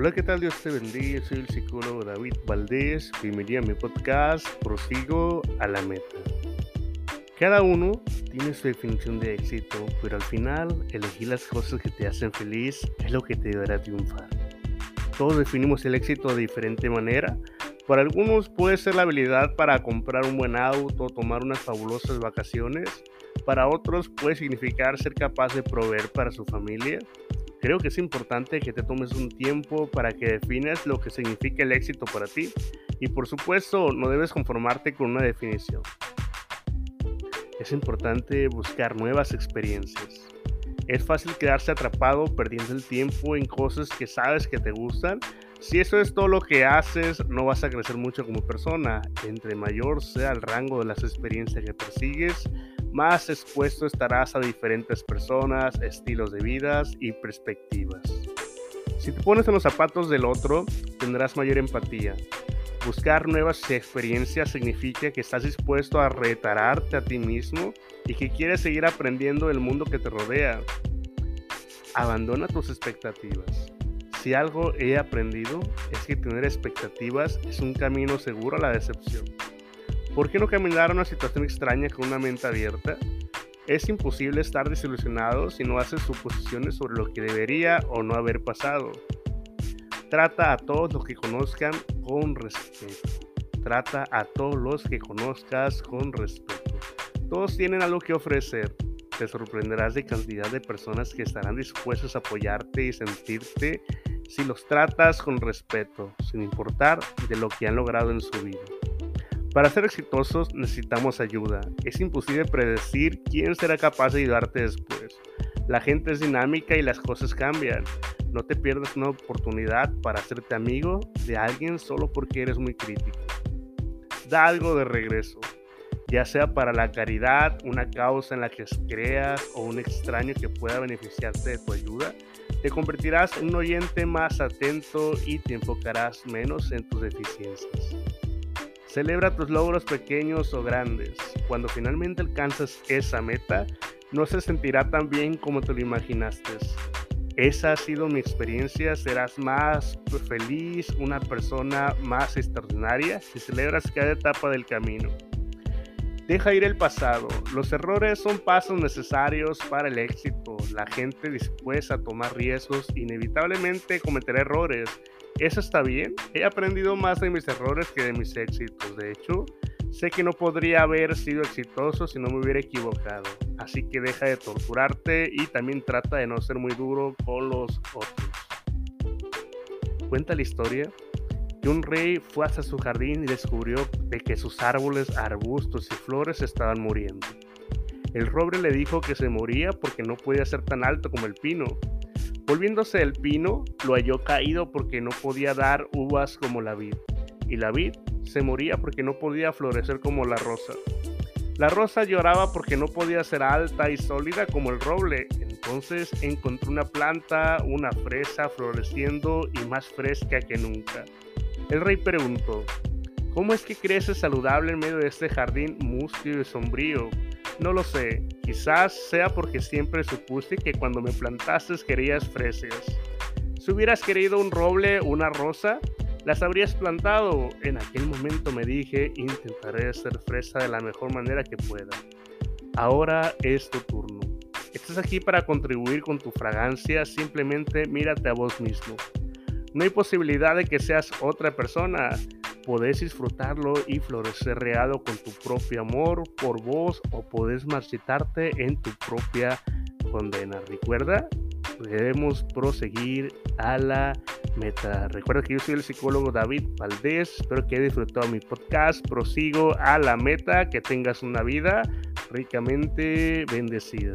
Hola, ¿qué tal? Dios te bendiga. Soy el psicólogo David Valdés. Bienvenido a mi podcast. Prosigo a la meta. Cada uno tiene su definición de éxito, pero al final elegir las cosas que te hacen feliz es lo que te dará triunfar. Todos definimos el éxito de diferente manera. Para algunos puede ser la habilidad para comprar un buen auto o tomar unas fabulosas vacaciones. Para otros puede significar ser capaz de proveer para su familia Creo que es importante que te tomes un tiempo para que defines lo que significa el éxito para ti y por supuesto no debes conformarte con una definición. Es importante buscar nuevas experiencias. Es fácil quedarse atrapado perdiendo el tiempo en cosas que sabes que te gustan. Si eso es todo lo que haces, no vas a crecer mucho como persona. Entre mayor sea el rango de las experiencias que persigues, más expuesto estarás a diferentes personas, estilos de vidas y perspectivas. Si te pones en los zapatos del otro, tendrás mayor empatía. Buscar nuevas experiencias significa que estás dispuesto a retararte a ti mismo y que quieres seguir aprendiendo del mundo que te rodea. Abandona tus expectativas. Si algo he aprendido es que tener expectativas es un camino seguro a la decepción. ¿Por qué no caminar a una situación extraña con una mente abierta? Es imposible estar desilusionado si no haces suposiciones sobre lo que debería o no haber pasado. Trata a todos los que conozcan con respeto. Trata a todos los que conozcas con respeto. Todos tienen algo que ofrecer. Te sorprenderás de cantidad de personas que estarán dispuestas a apoyarte y sentirte si los tratas con respeto, sin importar de lo que han logrado en su vida. Para ser exitosos necesitamos ayuda. Es imposible predecir quién será capaz de ayudarte después. La gente es dinámica y las cosas cambian. No te pierdas una oportunidad para hacerte amigo de alguien solo porque eres muy crítico. Da algo de regreso, ya sea para la caridad, una causa en la que creas o un extraño que pueda beneficiarte de tu ayuda. Te convertirás en un oyente más atento y te enfocarás menos en tus deficiencias. Celebra tus logros pequeños o grandes. Cuando finalmente alcanzas esa meta, no se sentirá tan bien como te lo imaginaste. Esa ha sido mi experiencia. Serás más feliz, una persona más extraordinaria si celebras cada etapa del camino. Deja ir el pasado. Los errores son pasos necesarios para el éxito. La gente dispuesta a tomar riesgos inevitablemente cometerá errores eso está bien. He aprendido más de mis errores que de mis éxitos. De hecho, sé que no podría haber sido exitoso si no me hubiera equivocado. Así que deja de torturarte y también trata de no ser muy duro con los otros. Cuenta la historia que un rey fue hasta su jardín y descubrió de que sus árboles, arbustos y flores estaban muriendo. El roble le dijo que se moría porque no podía ser tan alto como el pino, Volviéndose el pino, lo halló caído porque no podía dar uvas como la vid, y la vid se moría porque no podía florecer como la rosa. La rosa lloraba porque no podía ser alta y sólida como el roble, entonces encontró una planta, una fresa floreciendo y más fresca que nunca. El rey preguntó, ¿cómo es que crece saludable en medio de este jardín mustio y sombrío? No lo sé, quizás sea porque siempre supuse que cuando me plantaste querías fresas. Si hubieras querido un roble o una rosa, las habrías plantado. En aquel momento me dije, intentaré hacer fresa de la mejor manera que pueda. Ahora es tu turno. Estás aquí para contribuir con tu fragancia, simplemente mírate a vos mismo. No hay posibilidad de que seas otra persona podés disfrutarlo y florecer reado con tu propio amor por vos o podés marchitarte en tu propia condena. Recuerda, debemos proseguir a la meta. Recuerda que yo soy el psicólogo David Valdés. Espero que hayas disfrutado mi podcast. Prosigo a la meta. Que tengas una vida ricamente bendecida.